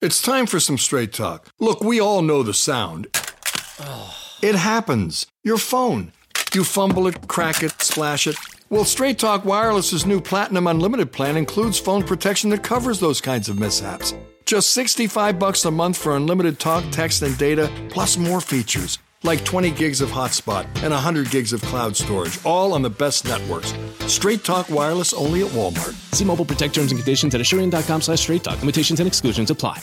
It's time for some straight talk. Look, we all know the sound. It happens. Your phone. You fumble it, crack it, splash it. Well, Straight Talk Wireless's new Platinum Unlimited plan includes phone protection that covers those kinds of mishaps. Just 65 bucks a month for unlimited talk, text, and data, plus more features like 20 gigs of hotspot and 100 gigs of cloud storage, all on the best networks. Straight Talk Wireless only at Walmart. See Mobile Protect terms and conditions at Asurion.com slash straight talk. Limitations and exclusions apply.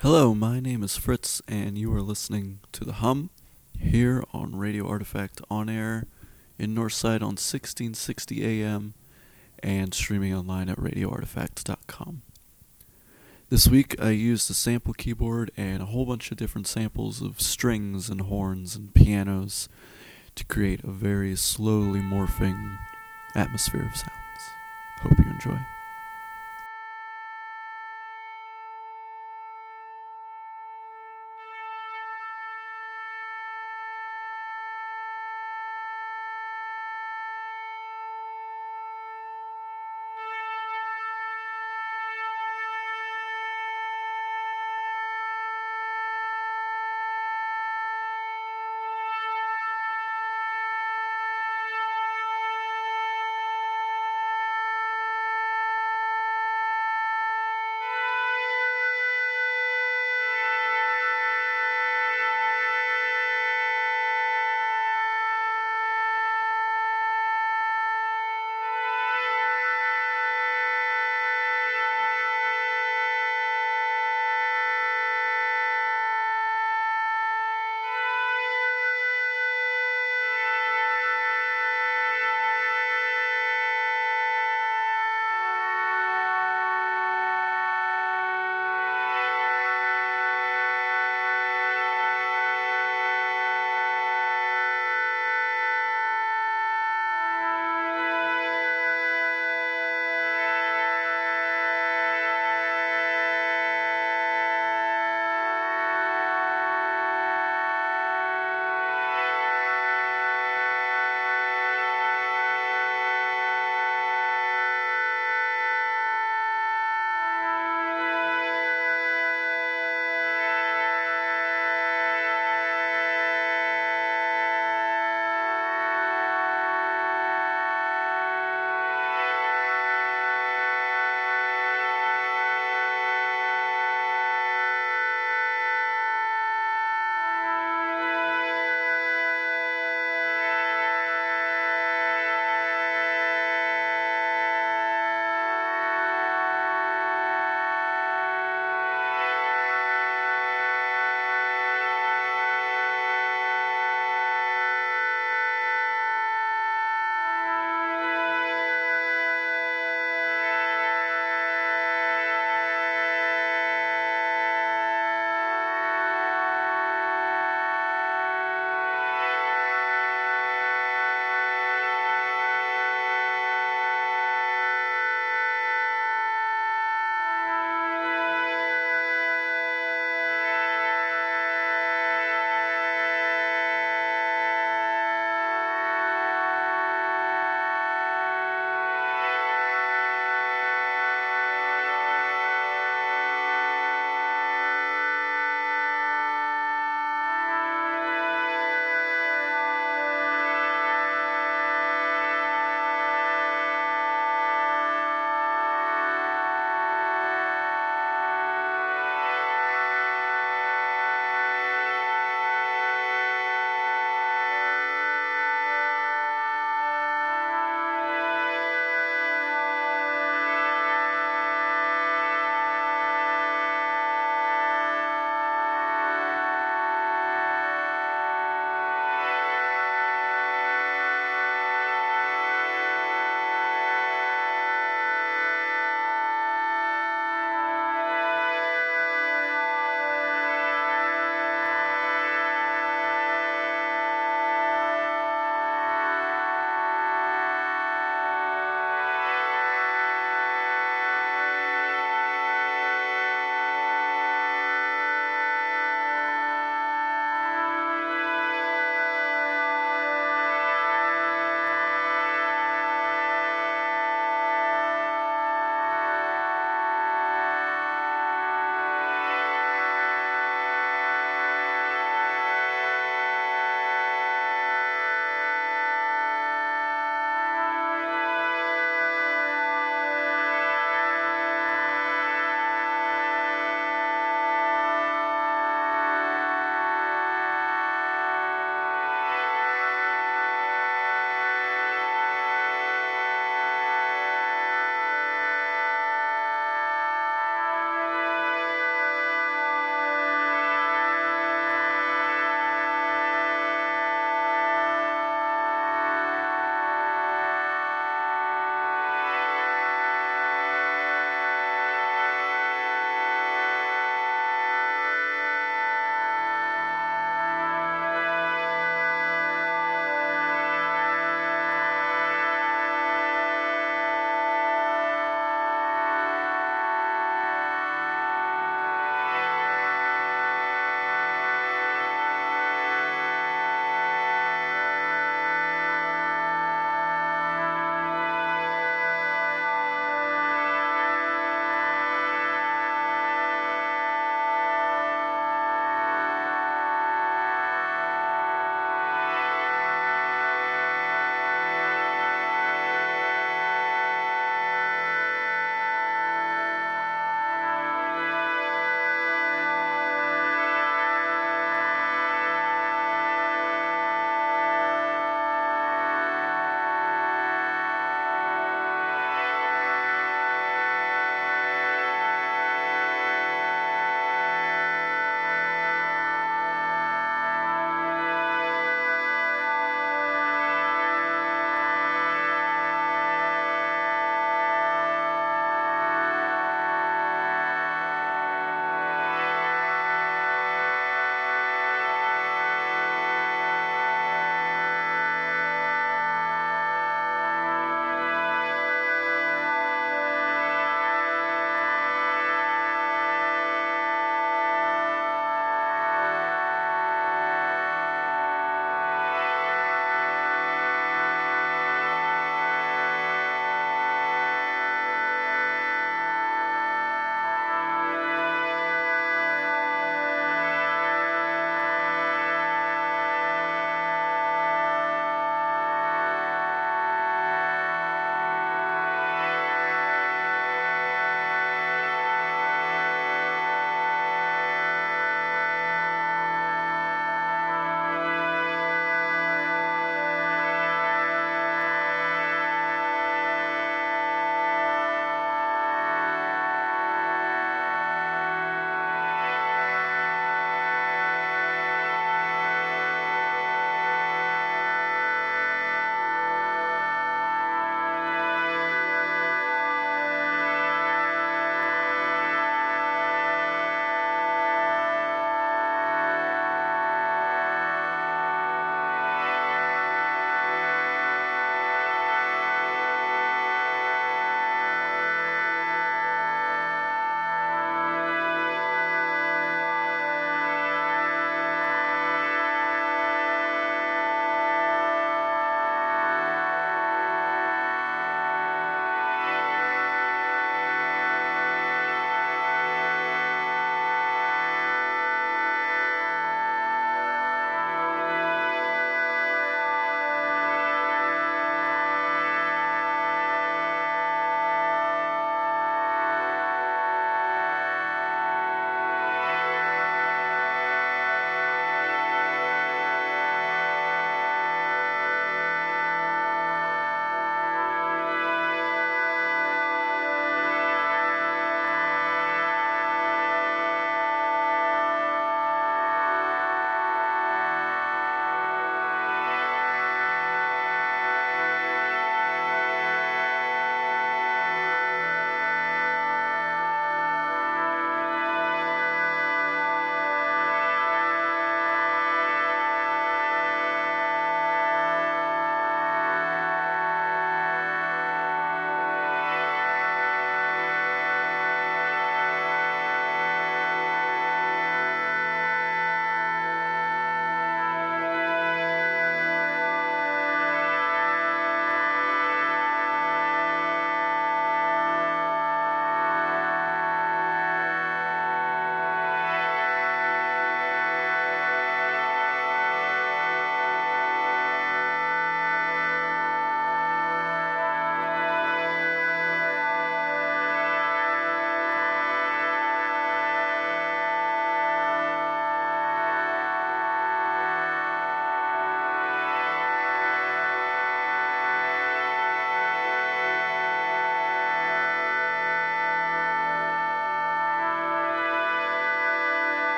Hello, my name is Fritz, and you are listening to The Hum here on Radio Artifact on air in Northside on 1660 AM and streaming online at radioartifacts.com. This week I used a sample keyboard and a whole bunch of different samples of strings and horns and pianos to create a very slowly morphing atmosphere of sounds. Hope you enjoy.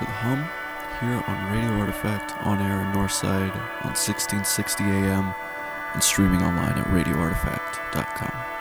To The Hum here on Radio Artifact on air in Northside on 1660 AM and streaming online at radioartifact.com.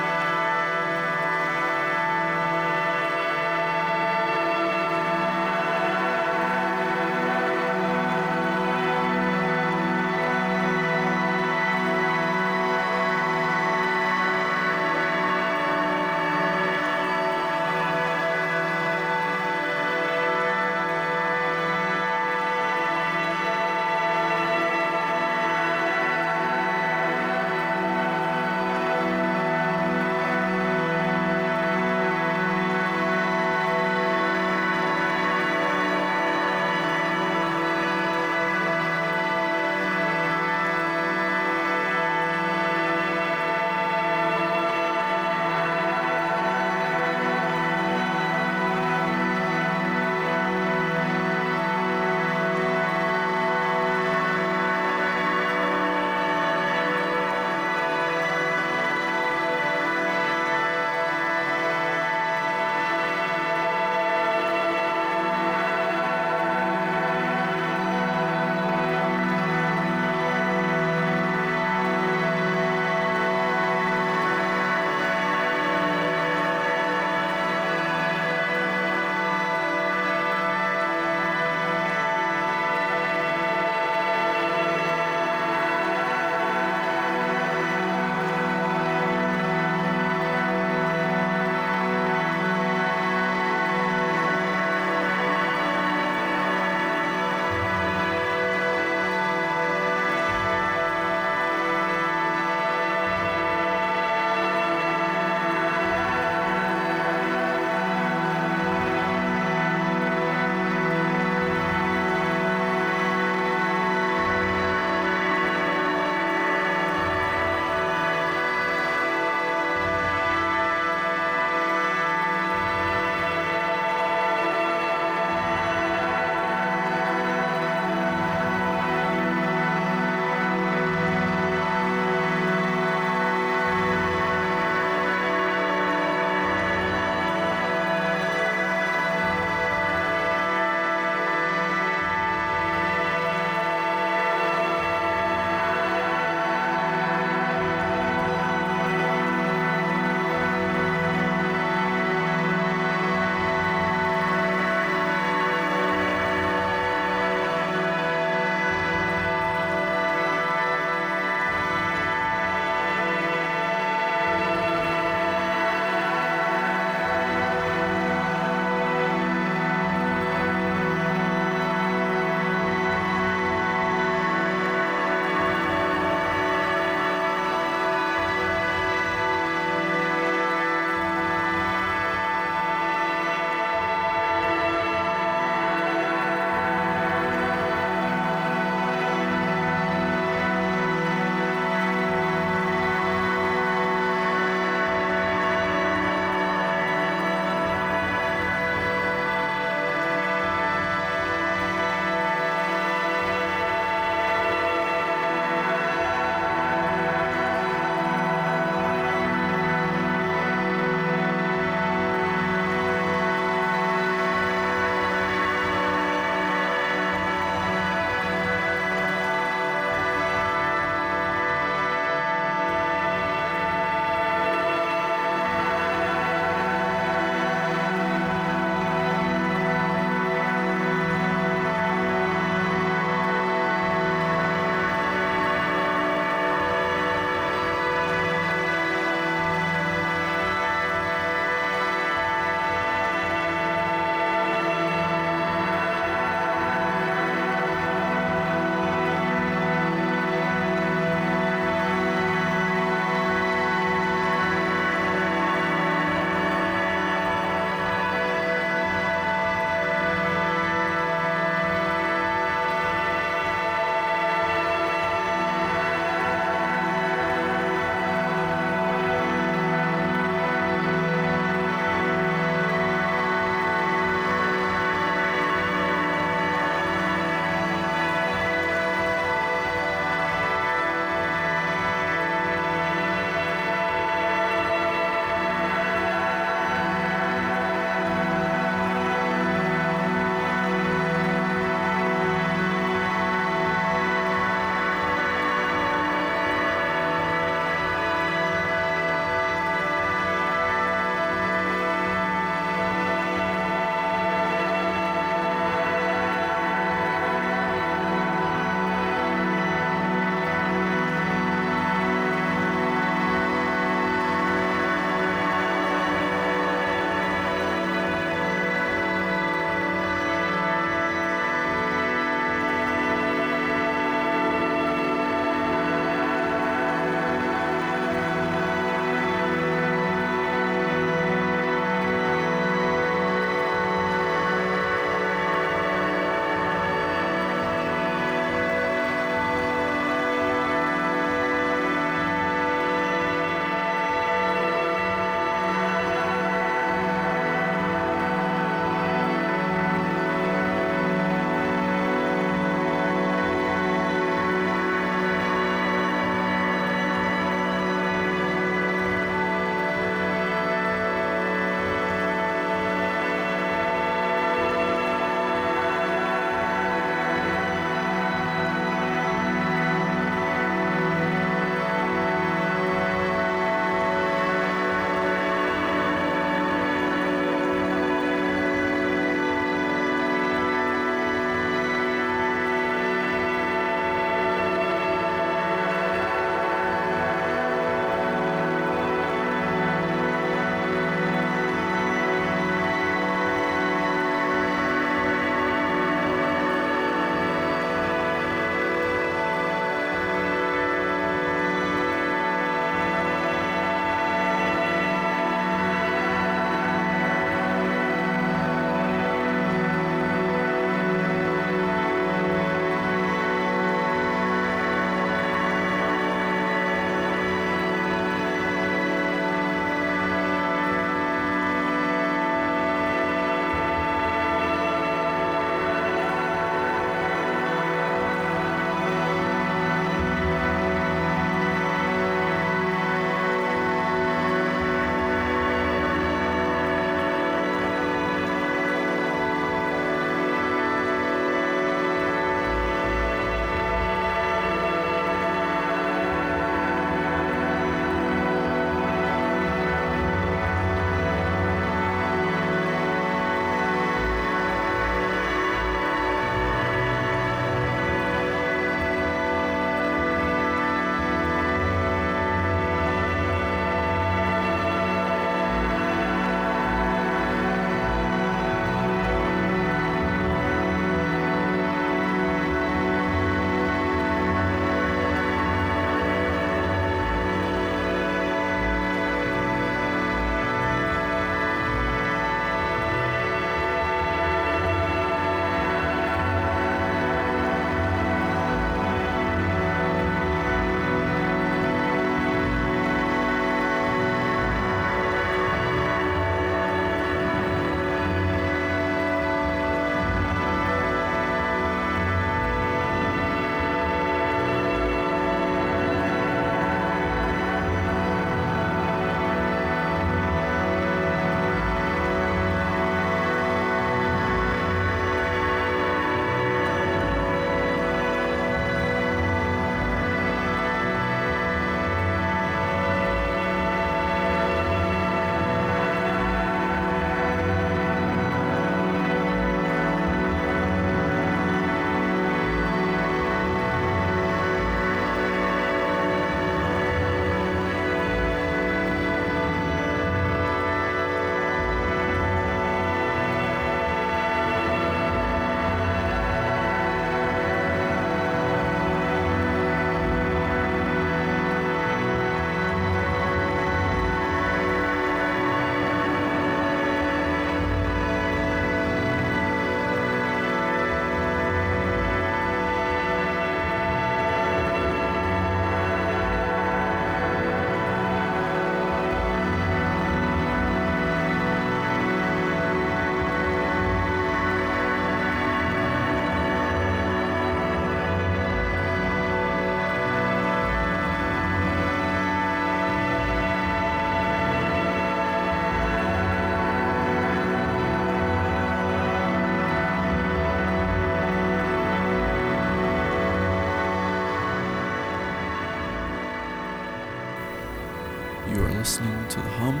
listening to The Hum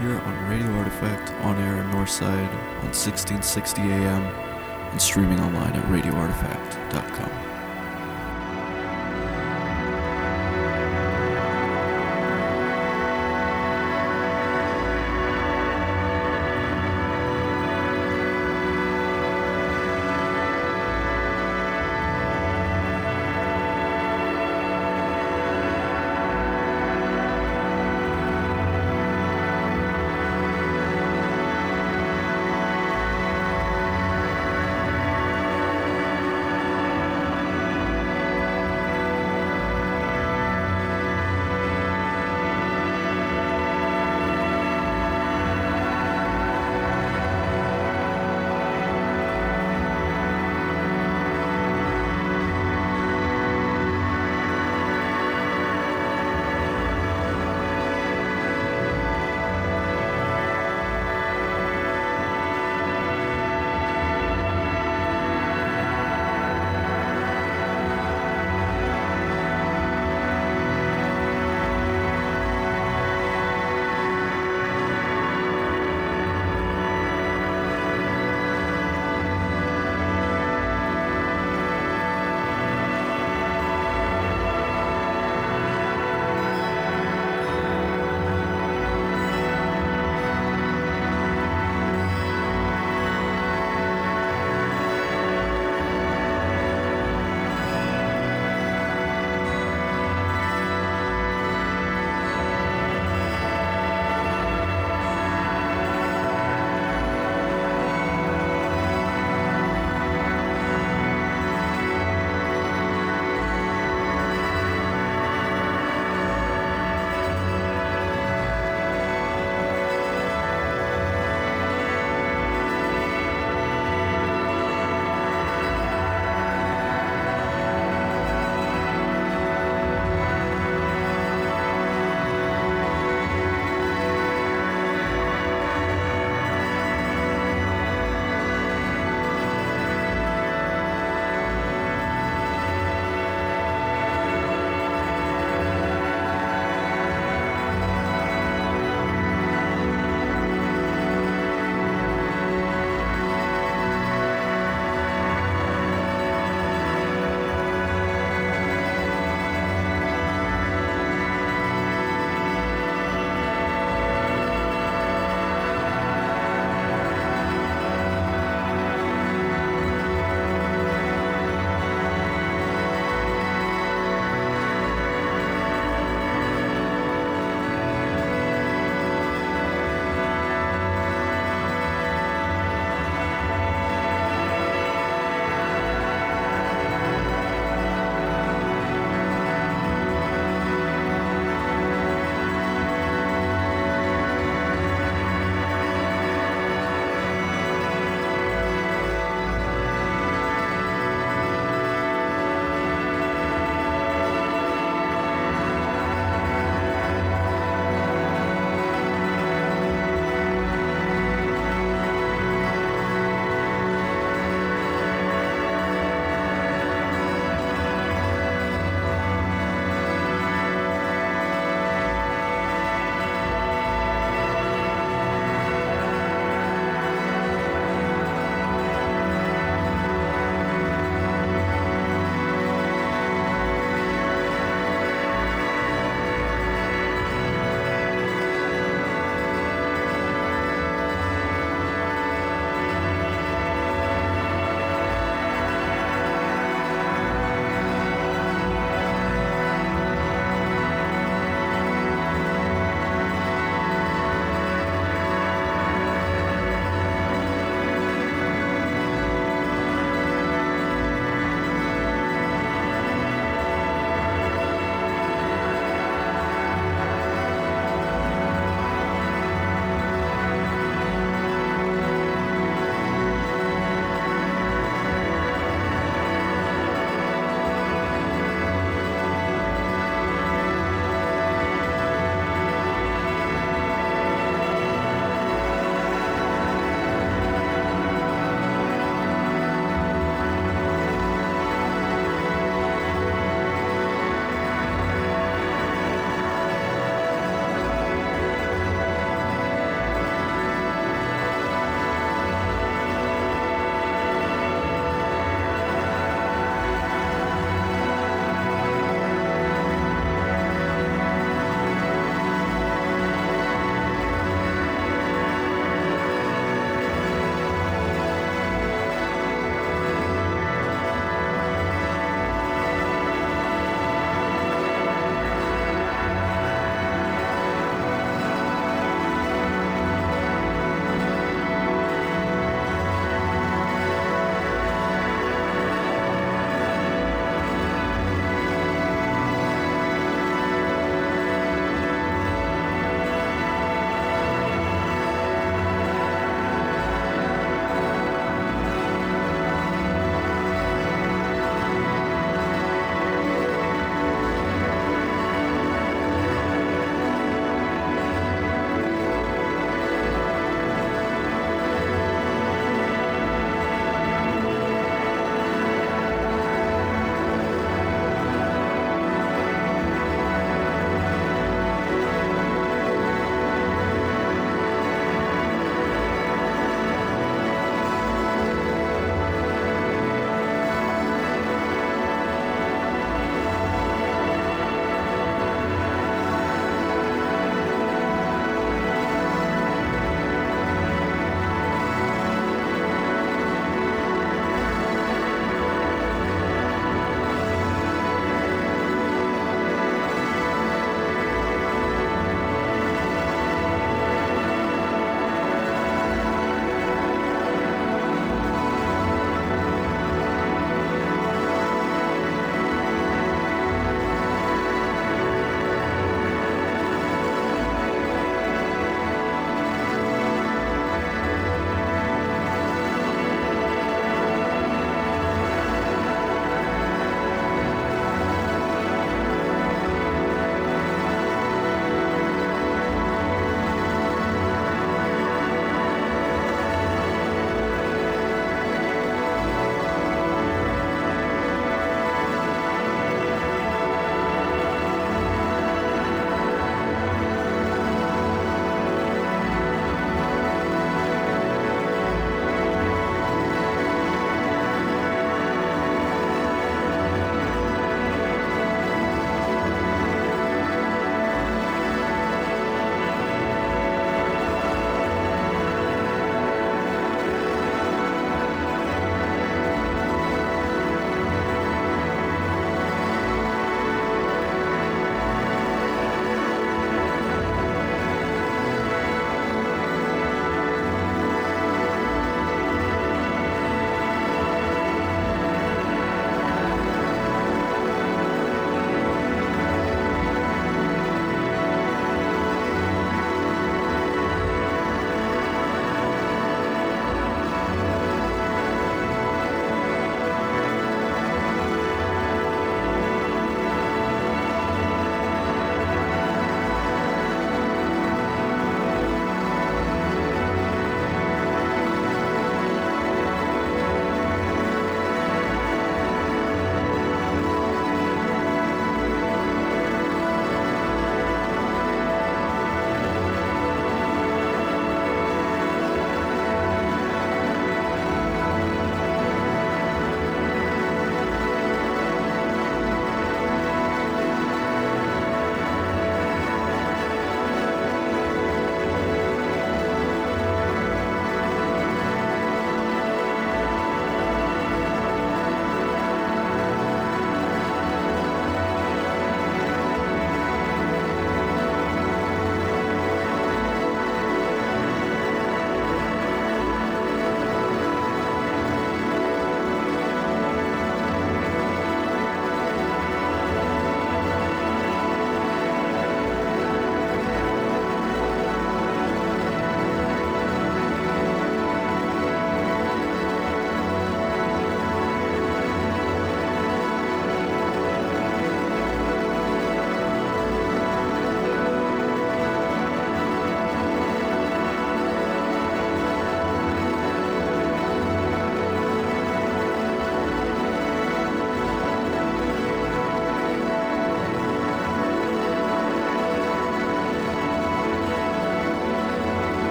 here on Radio Artifact on air in Northside on 1660 AM and streaming online at radioartifact.com.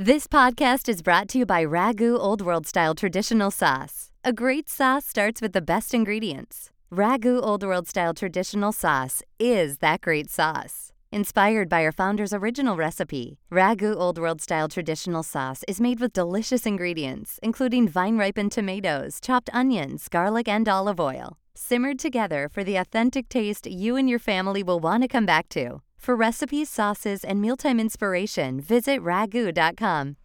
This podcast is brought to you by Ragu Old World Style Traditional Sauce. A great sauce starts with the best ingredients. Ragu Old World Style Traditional Sauce is that great sauce. Inspired by our founder's original recipe, Ragu Old World Style Traditional Sauce is made with delicious ingredients, including vine ripened tomatoes, chopped onions, garlic, and olive oil, simmered together for the authentic taste you and your family will want to come back to. For recipes, sauces, and mealtime inspiration, visit ragu.com.